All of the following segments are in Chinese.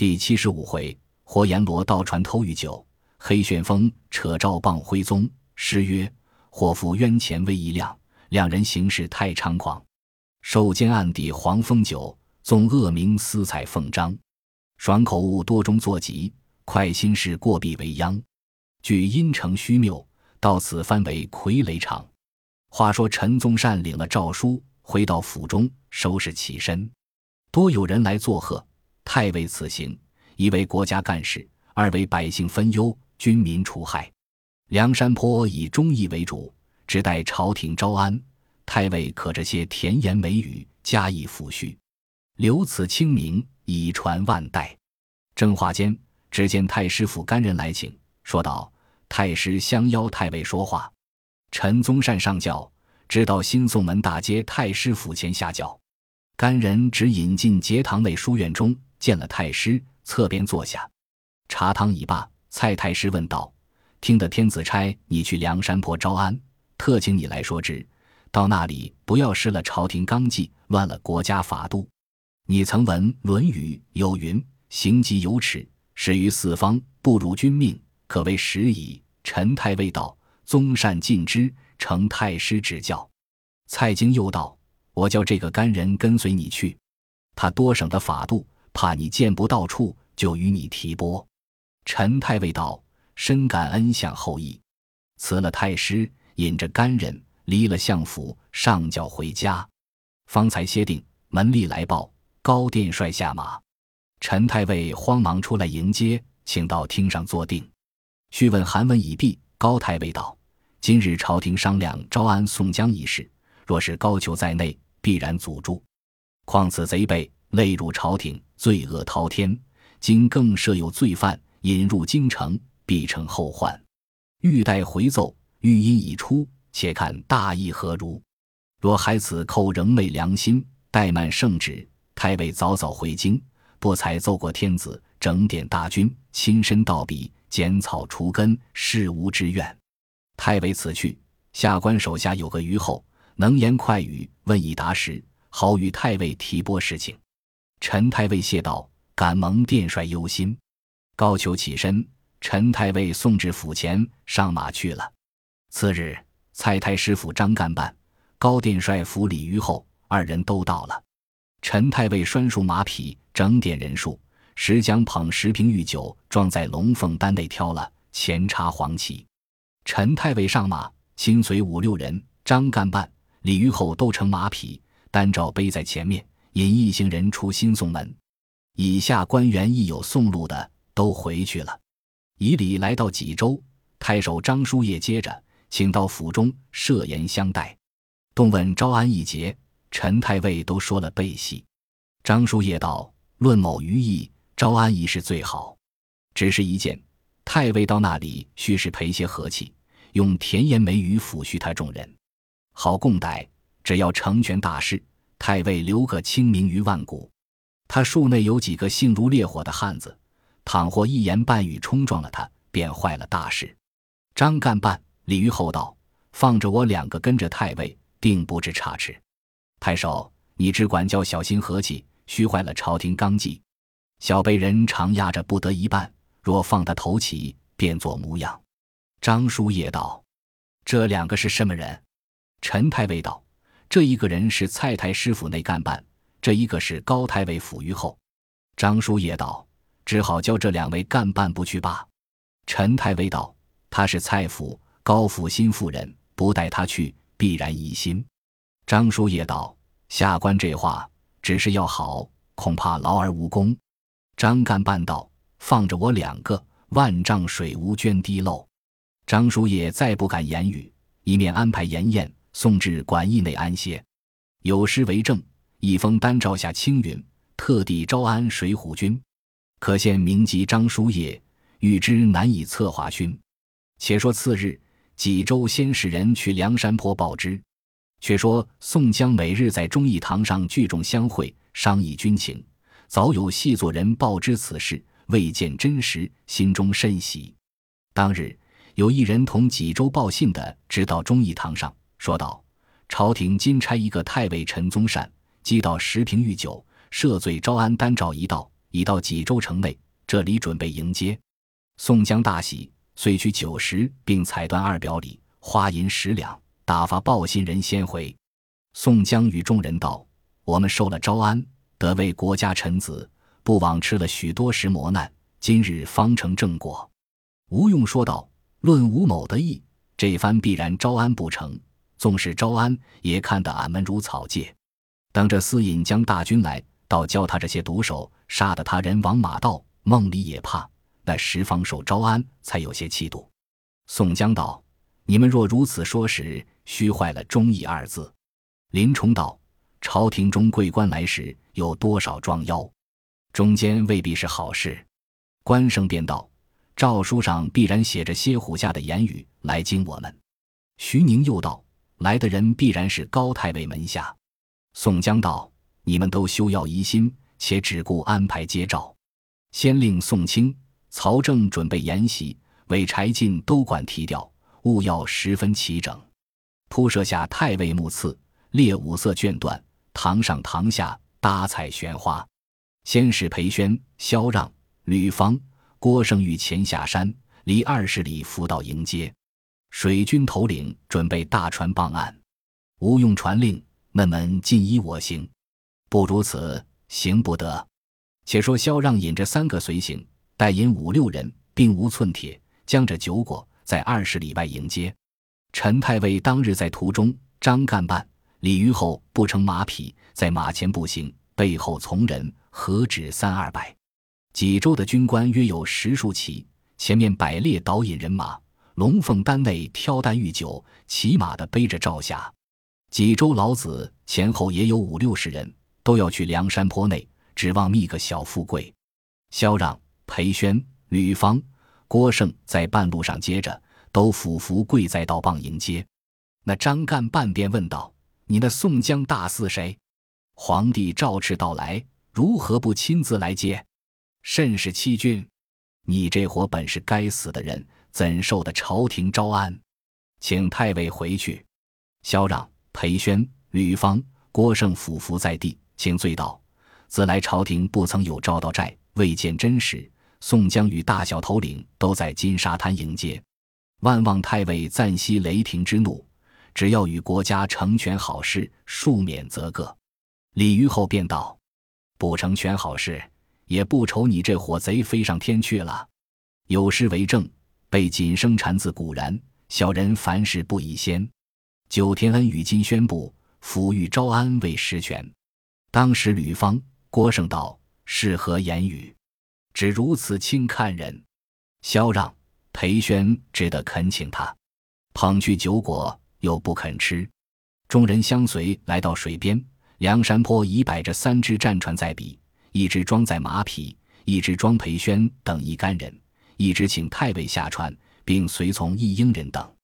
第七十五回，活阎罗盗船偷御酒，黑旋风扯赵棒徽宗。诗曰：“祸福冤钱未一亮，两人行事太猖狂。受奸案底黄风酒，纵恶名私采凤章。爽口误多中作疾，快心事过必为殃。据阴城虚谬，到此翻为傀儡场。”话说陈宗善领了诏书，回到府中收拾起身，多有人来作贺。太尉此行，一为国家干事，二为百姓分忧，军民除害。梁山坡以忠义为主，只待朝廷招安。太尉可这些甜言美语加以抚恤，留此清明，以传万代。正话间，只见太师府干人来请，说道：“太师相邀太尉说话。”陈宗善上轿，直到新宋门大街太师府前下轿。干人只引进节堂内书院中。见了太师，侧边坐下，茶汤已罢。蔡太师问道：“听得天子差你去梁山泊招安，特请你来说之。到那里不要失了朝廷纲纪，乱了国家法度。你曾闻《论语》有云：‘行疾有耻，始于四方，不辱君命，可谓时矣。’”陈太尉道：“宗善尽之，承太师指教。”蔡京又道：“我叫这个干人跟随你去，他多省的法度。”怕你见不到处，就与你提拨。陈太尉道：“深感恩相厚意。”辞了太师，引着干人离了相府，上轿回家。方才歇定，门吏来报：高殿帅下马。陈太尉慌忙出来迎接，请到厅上坐定。叙问韩文已毕，高太尉道：“今日朝廷商量招安宋江一事，若是高俅在内，必然阻住。况此贼辈。”累入朝廷，罪恶滔天。今更设有罪犯引入京城，必成后患。欲待回奏，欲音已出，且看大意何如？若孩子寇仍昧良心，怠慢圣旨，太尉早早回京，不才奏过天子，整点大军，亲身到笔，剪草除根，事无之愿。太尉此去，下官手下有个虞后，能言快语，问以答时，好与太尉提拨事情。陈太尉谢道：“敢蒙殿帅忧心。”高俅起身，陈太尉送至府前，上马去了。次日，蔡太师府张干办、高殿帅府李虞后二人都到了。陈太尉拴束马匹，整点人数，石将捧十瓶御酒装在龙凤丹内挑了，前插黄旗。陈太尉上马，亲随五六人，张干办、李虞后都乘马匹，单照背在前面。引一行人出新宋门，以下官员亦有送路的，都回去了。以礼来到济州，太守张叔夜接着，请到府中设筵相待。动问招安一节，陈太尉都说了背戏。张叔夜道：“论某余意，招安一事最好。只是一件，太尉到那里，须是陪些和气，用甜言美语抚恤他众人，好共待。只要成全大事。”太尉留个清名于万古，他数内有几个性如烈火的汉子，倘或一言半语冲撞了他，便坏了大事。张干办、李虞后道：“放着我两个跟着太尉，定不知差池。太守，你只管教小心和气，虚坏了朝廷纲纪。小辈人常压着不得一半，若放他头起，便做模样。”张叔夜道：“这两个是什么人？”陈太尉道。这一个人是蔡太师府内干办，这一个是高太尉府虞后。张叔夜道：“只好叫这两位干办不去罢。”陈太尉道：“他是蔡府、高府新妇人，不带他去，必然疑心。”张叔夜道：“下官这话只是要好，恐怕劳而无功。”张干办道：“放着我两个，万丈水无涓滴漏。”张叔夜再不敢言语，一面安排筵宴。送至馆驿内安歇，有诗为证：一封单诏下青云，特地招安水浒军。可见名籍张叔夜，欲知难以策划勋。且说次日，济州先使人去梁山坡报之。却说宋江每日在忠义堂上聚众相会，商议军情。早有细作人报知此事，未见真实，心中甚喜。当日有一人同济州报信的，直到忠义堂上。说道：“朝廷今差一个太尉陈宗善，击到十瓶御酒，赦罪招安单诏一道，已到济州城内，这里准备迎接。宋江大喜，遂取酒食，并彩缎二表里，花银十两，打发报信人先回。宋江与众人道：“我们受了招安，得为国家臣子，不枉吃了许多时磨难，今日方成正果。”吴用说道：“论吴某的意，这番必然招安不成。纵使招安，也看得俺们如草芥。等着司引将大军来，倒教他这些毒手，杀得他人亡马道，梦里也怕。那十方受招安，才有些气度。”宋江道：“你们若如此说时，虚坏了忠义二字。”林冲道：“朝廷中贵官来时，有多少装妖？中间未必是好事。”关胜便道：“诏书上必然写着歇虎下的言语来惊我们。”徐宁又道：“来的人必然是高太尉门下。”宋江道：“你们都休要疑心，且只顾安排接诏。先令宋清、曹正准备筵席，为柴进都管提调，务要十分齐整，铺设下太尉木次。”列五色卷缎，堂上堂下搭彩悬花。先是裴宣、萧让、吕方、郭盛玉前下山，离二十里扶道迎接。水军头领准备大船傍岸。吴用传令：那们尽依我行，不如此行不得。且说萧让引着三个随行，带引五六人，并无寸铁，将着酒果，在二十里外迎接。陈太尉当日在途中，张干办。李虞后不乘马匹，在马前步行，背后从人何止三二百。济州的军官约有十数骑，前面摆列导引人马，龙凤丹内挑担御酒，骑马的背着赵霞。济州老子前后也有五六十人，都要去梁山坡内，指望觅个小富贵。萧让、裴宣、吕方、郭盛在半路上接着，都俯伏跪在道傍迎接。那张干半边问道。你那宋江大肆谁？皇帝诏敕到来，如何不亲自来接？甚是欺君！你这伙本是该死的人，怎受得朝廷招安？请太尉回去。萧让、裴宣、吕方、郭盛俯伏在地，请罪道：自来朝廷不曾有招到寨，未见真实。宋江与大小头领都在金沙滩迎接，万望太尉暂息雷霆之怒。只要与国家成全好事，庶免则个。李虞后便道：“不成全好事，也不愁你这伙贼飞上天去了。有诗为证：被锦生禅自古然，小人凡事不以先。九天恩与今宣布，抚育招安为实权。当时吕方、郭盛道：是何言语？只如此轻看人？萧让、裴宣只得恳请他，捧去酒果。”又不肯吃，众人相随来到水边。梁山坡已摆着三只战船在彼，一只装载马匹，一只装裴宣等一干人，一直请太尉下船，并随从一应人等。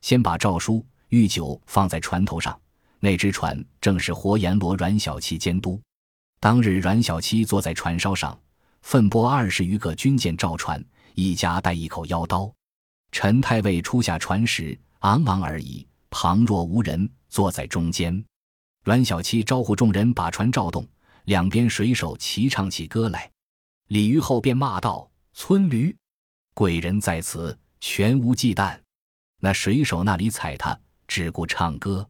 先把诏书、御酒放在船头上。那只船正是活阎罗阮小七监督。当日阮小七坐在船梢上，分拨二十余个军舰照船，一家带一口腰刀。陈太尉初下船时，昂昂而已。旁若无人，坐在中间。阮小七招呼众人把船照动，两边水手齐唱起歌来。李虞后便骂道：“村驴，贵人在此，全无忌惮。”那水手那里睬他，只顾唱歌。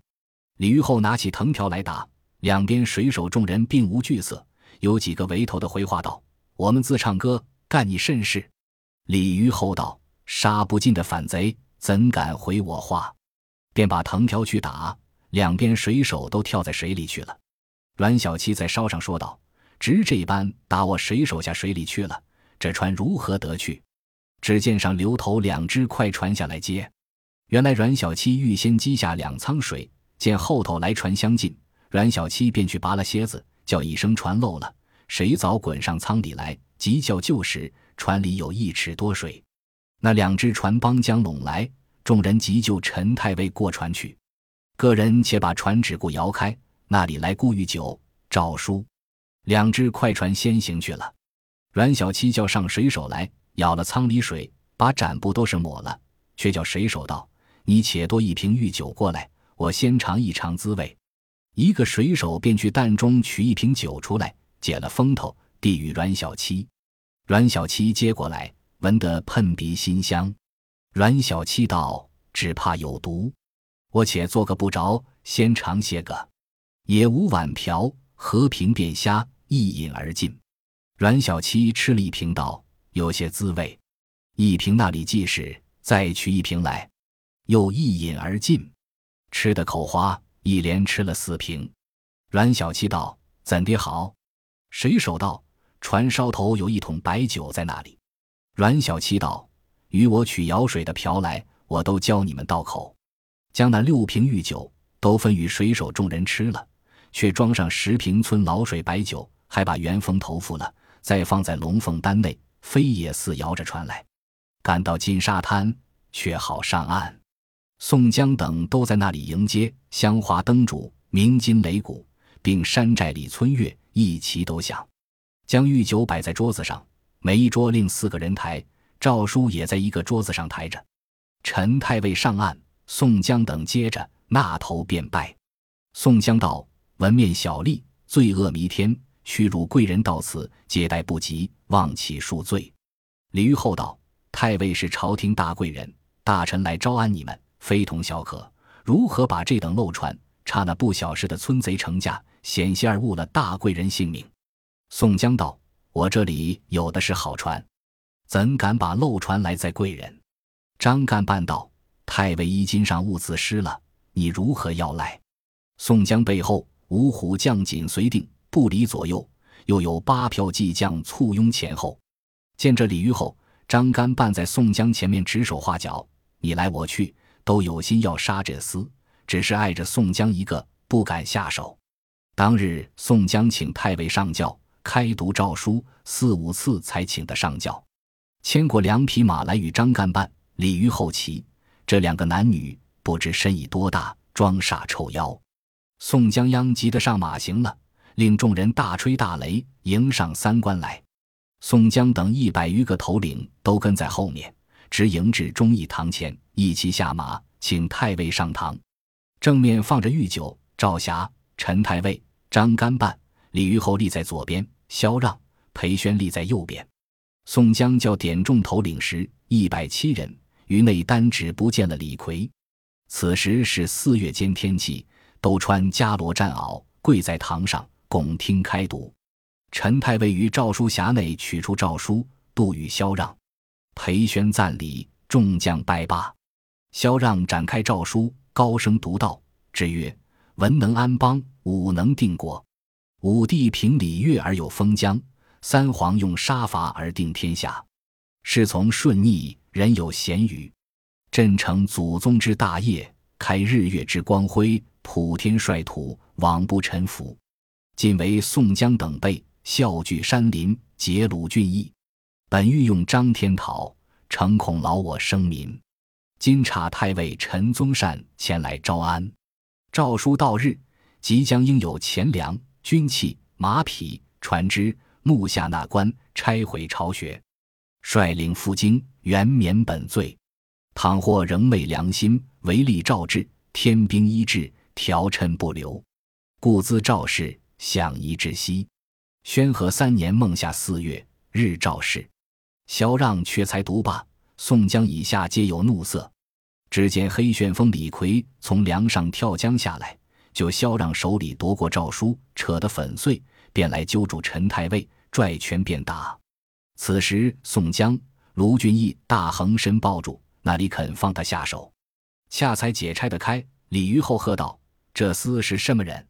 李虞后拿起藤条来打，两边水手众人并无惧色。有几个围头的回话道：“我们自唱歌，干你甚事？”李虞后道：“杀不尽的反贼，怎敢回我话？”便把藤条去打，两边水手都跳在水里去了。阮小七在梢上说道：“直这般打我水手下水里去了，这船如何得去？”只见上流头两只快船下来接。原来阮小七预先积下两舱水，见后头来船相近，阮小七便去拔了楔子，叫一声船漏了，谁早滚上舱里来，急叫救时，船里有一尺多水，那两只船帮将拢来。众人急救陈太尉过船去，个人且把船只顾摇开，那里来顾御酒诏书。两只快船先行去了。阮小七叫上水手来，舀了舱里水，把展布都是抹了，却叫水手道：“你且多一瓶御酒过来，我先尝一尝滋味。”一个水手便去担中取一瓶酒出来，解了封头，递与阮小七。阮小七接过来，闻得喷鼻馨香。阮小七道：“只怕有毒，我且做个不着，先尝些个。”也无碗瓢，和平便虾，一饮而尽。阮小七吃了一瓶，道：“有些滋味。”一瓶那里即是，再取一瓶来，又一饮而尽，吃的口花，一连吃了四瓶。阮小七道：“怎的好？”水手道：“船梢头有一桶白酒在那里。”阮小七道：“与我取舀水的瓢来，我都教你们倒口。”将那六瓶御酒都分与水手众人吃了，却装上十瓶村老水白酒，还把元丰投付了，再放在龙凤丹内，飞也似摇着船来。赶到金沙滩，却好上岸。宋江等都在那里迎接，香花灯烛，鸣金擂鼓，并山寨里村乐一齐都响。将御酒摆在桌子上，每一桌另四个人抬。赵叔也在一个桌子上抬着。陈太尉上岸，宋江等接着那头便拜。宋江道：“文面小吏，罪恶弥天，屈辱贵人到此，接待不及，望其恕罪。”李虞后道。太尉是朝廷大贵人，大臣来招安你们，非同小可。如何把这等漏船，差那不小事的村贼成驾，险些儿误了大贵人性命？宋江道：“我这里有的是好船，怎敢把漏船来在贵人？”张干办道：“太尉衣襟上物自失了，你如何要来？”宋江背后五虎将紧随定，不离左右，又有八票骑将簇拥前后。见这李虞后。张干办在宋江前面指手画脚，你来我去，都有心要杀这厮，只是碍着宋江一个，不敢下手。当日宋江请太尉上轿，开读诏书四五次才请得上轿，牵过两匹马来与张干办、李虞后骑。这两个男女不知身已多大，装傻臭妖。宋江央急得上马行了，令众人大吹大擂，迎上三关来。宋江等一百余个头领都跟在后面，直迎至忠义堂前，一齐下马，请太尉上堂。正面放着御酒，赵霞、陈太尉、张干办、李虞候立在左边，萧让、裴宣立在右边。宋江叫点众头领时，一百七人，于内单指不见了李逵。此时是四月间天气，都穿伽罗战袄，跪在堂上，拱听开读。陈太尉于诏书匣内取出诏书，度与萧让、裴宣赞礼，众将拜罢。萧让展开诏书，高声读道：“之曰：文能安邦，武能定国。武帝平礼乐而有封疆，三皇用杀伐而定天下。事从顺逆，人有贤愚。朕承祖宗之大业，开日月之光辉，普天率土，罔不臣服。今为宋江等辈。”笑聚山林，结鲁俊义。本欲用张天讨，诚恐劳我生民。今察太尉陈宗善前来招安。诏书到日，即将应有钱粮、军器、马匹、船只，木下纳官，拆毁巢穴，率领赴京，原免本罪。倘或仍昧良心，违例诏制，天兵依制，条陈不留，故兹诏事，享宜窒息。宣和三年孟夏四月，日照事，萧让却才读罢，宋江以下皆有怒色。只见黑旋风李逵从梁上跳江下来，就萧让手里夺过诏书，扯得粉碎，便来揪住陈太尉，拽拳便打。此时宋江、卢俊义大横身抱住，哪里肯放他下手？恰才解拆得开，李虞后喝道：“这厮是什么人？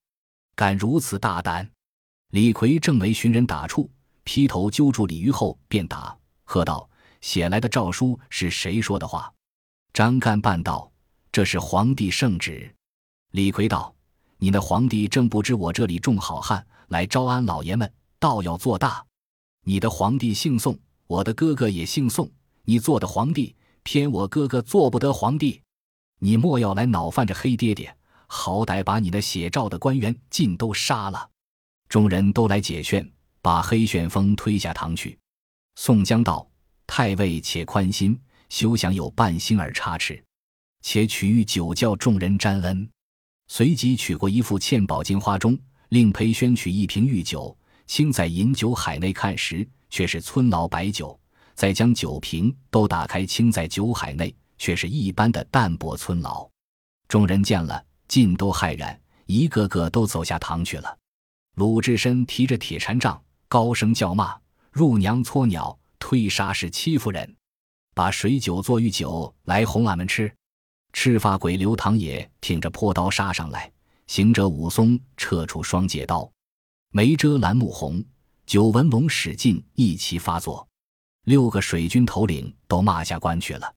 敢如此大胆！”李逵正为寻人打处，劈头揪住李虞后便打，喝道：“写来的诏书是谁说的话？”张干办道：“这是皇帝圣旨。”李逵道：“你那皇帝正不知我这里众好汉来招安老爷们，倒要做大。你的皇帝姓宋，我的哥哥也姓宋，你做的皇帝，偏我哥哥做不得皇帝。你莫要来恼犯着黑爹爹，好歹把你那写照的官员尽都杀了。”众人都来解劝，把黑旋风推下堂去。宋江道：“太尉且宽心，休想有半星儿差池。且取御酒教众人沾恩。”随即取过一副嵌宝金花钟，令裴宣取一瓶御酒，倾在饮酒海内看时，却是村老白酒；再将酒瓶都打开，倾在酒海内，却是一般的淡泊村老。众人见了，尽都骇然，一个个都走下堂去了。鲁智深提着铁禅杖，高声叫骂：“入娘搓鸟，推沙是欺负人！把水酒做御酒来哄俺们吃！”赤发鬼刘唐也挺着破刀杀上来，行者武松撤出双截刀，眉遮蓝目红，九纹龙史进一齐发作，六个水军头领都骂下关去了。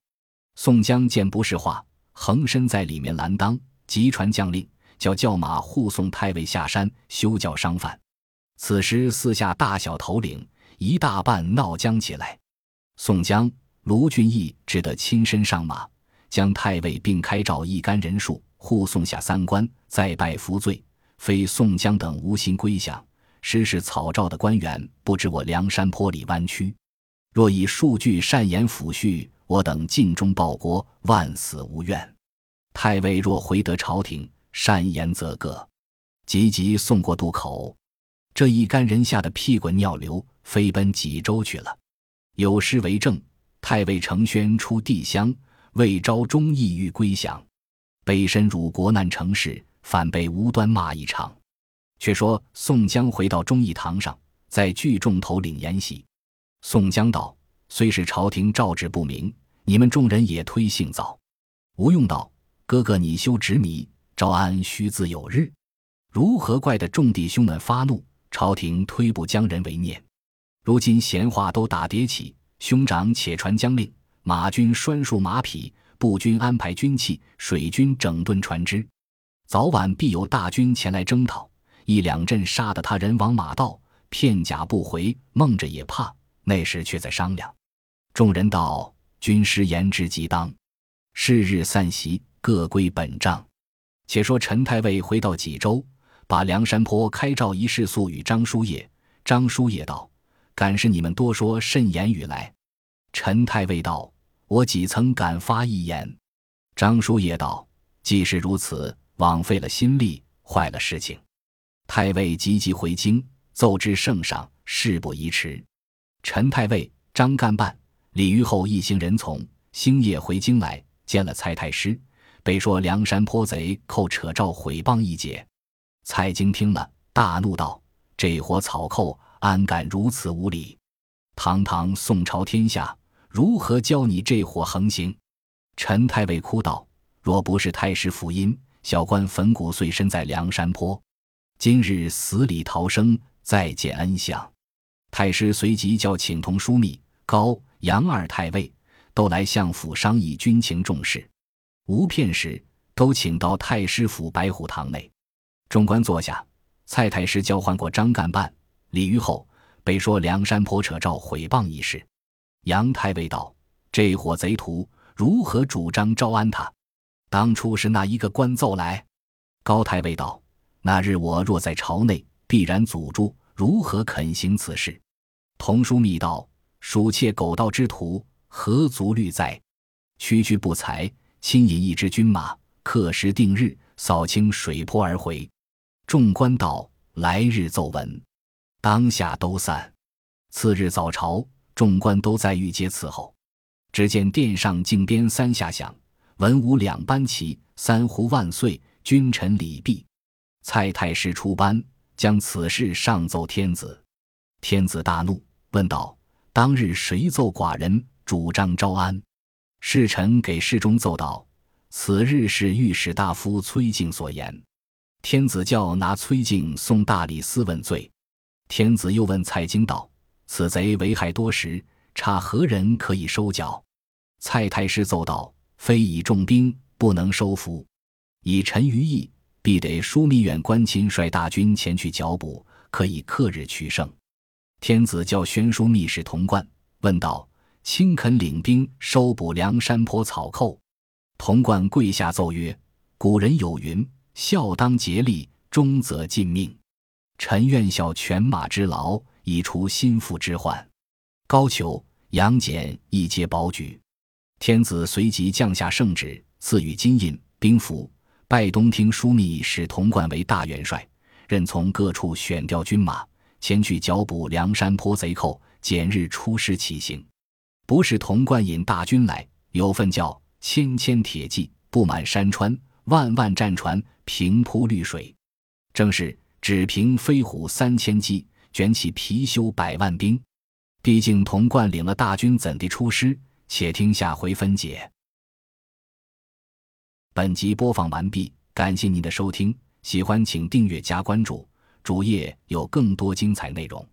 宋江见不是话，横身在里面拦当，急传将令，叫叫马护送太尉下山休教商贩。此时四下大小头领一大半闹僵起来，宋江、卢俊义只得亲身上马。将太尉并开召一干人数护送下三关，再拜服罪。非宋江等无心归降，实是草诏的官员不知我梁山坡里弯曲。若以数据善言抚恤，我等尽忠报国，万死无怨。太尉若回得朝廷，善言则个。急急送过渡口，这一干人吓得屁滚尿流，飞奔济州去了。有诗为证：太尉承宣出地乡。未招忠义欲归降，背身辱国难成事，反被无端骂一场。却说宋江回到忠义堂上，在聚众头领筵席。宋江道：“虽是朝廷诏旨不明，你们众人也忒性早。”吴用道：“哥哥你休执迷，招安须自有日。如何怪得众弟兄们发怒？朝廷推不将人为念。如今闲话都打叠起，兄长且传将令。”马军拴束马匹，步军安排军器，水军整顿船只，早晚必有大军前来征讨。一两阵杀得他人亡马道，片甲不回，梦着也怕。那时却在商量。众人道：“军师言之极当。”是日散席，各归本帐。且说陈太尉回到济州，把梁山坡开召一事诉与张叔夜。张叔夜道：“敢是你们多说甚言语来？”陈太尉道：“我几曾敢发一言？”张叔夜道：“既是如此，枉费了心力，坏了事情。”太尉急急回京，奏知圣上，事不宜迟。陈太尉、张干办、李虞后一行人从星夜回京来，见了蔡太师，被说梁山坡贼寇扯诏毁谤一节。蔡京听了，大怒道：“这伙草寇，安敢如此无礼？堂堂宋朝天下！”如何教你这伙横行？陈太尉哭道：“若不是太师福音，小官粉骨碎身在梁山坡，今日死里逃生，再见恩相。”太师随即叫请同枢密高杨二太尉都来相府商议军情重事。无片时，都请到太师府白虎堂内。众官坐下，蔡太师交换过张干办、李虞后，被说梁山坡扯诏毁谤一事。杨太尉道：“这伙贼徒如何主张招安他？当初是那一个官奏来？”高太尉道：“那日我若在朝内，必然阻住，如何肯行此事？”童书密道：“鼠窃狗盗之徒何足虑哉？区区不才，亲引一支军马，刻时定日，扫清水泊而回。”众官道：“来日奏闻。”当下都散。次日早朝。众官都在御阶伺候，只见殿上静鞭三下响，文武两班齐，三呼万岁，君臣礼毕。蔡太师出班，将此事上奏天子。天子大怒，问道：“当日谁奏寡人主张招安？”侍臣给侍中奏道：“此日是御史大夫崔敬所言。”天子叫拿崔敬送大理寺问罪。天子又问蔡京道。此贼为害多时，差何人可以收缴？蔡太师奏道：“非以重兵，不能收服；以臣于意，必得枢密院官亲率大军前去剿捕，可以克日取胜。”天子叫宣书密使童贯问道：“卿肯领兵收捕梁山坡草寇？”童贯跪下奏曰：“古人有云，孝当竭力，忠则尽命。臣愿效犬马之劳。”以除心腹之患，高俅、杨戬一皆保举。天子随即降下圣旨，赐予金印、兵符，拜东厅枢密使童贯为大元帅，任从各处选调军马，前去剿捕梁山坡贼寇，拣日出师起行。不是童贯引大军来，有份叫千千铁骑布满山川，万万战船平铺绿水。正是只凭飞虎三千骑，卷起貔貅百万兵。毕竟童贯领了大军，怎地出师？且听下回分解。本集播放完毕，感谢您的收听，喜欢请订阅加关注，主页有更多精彩内容。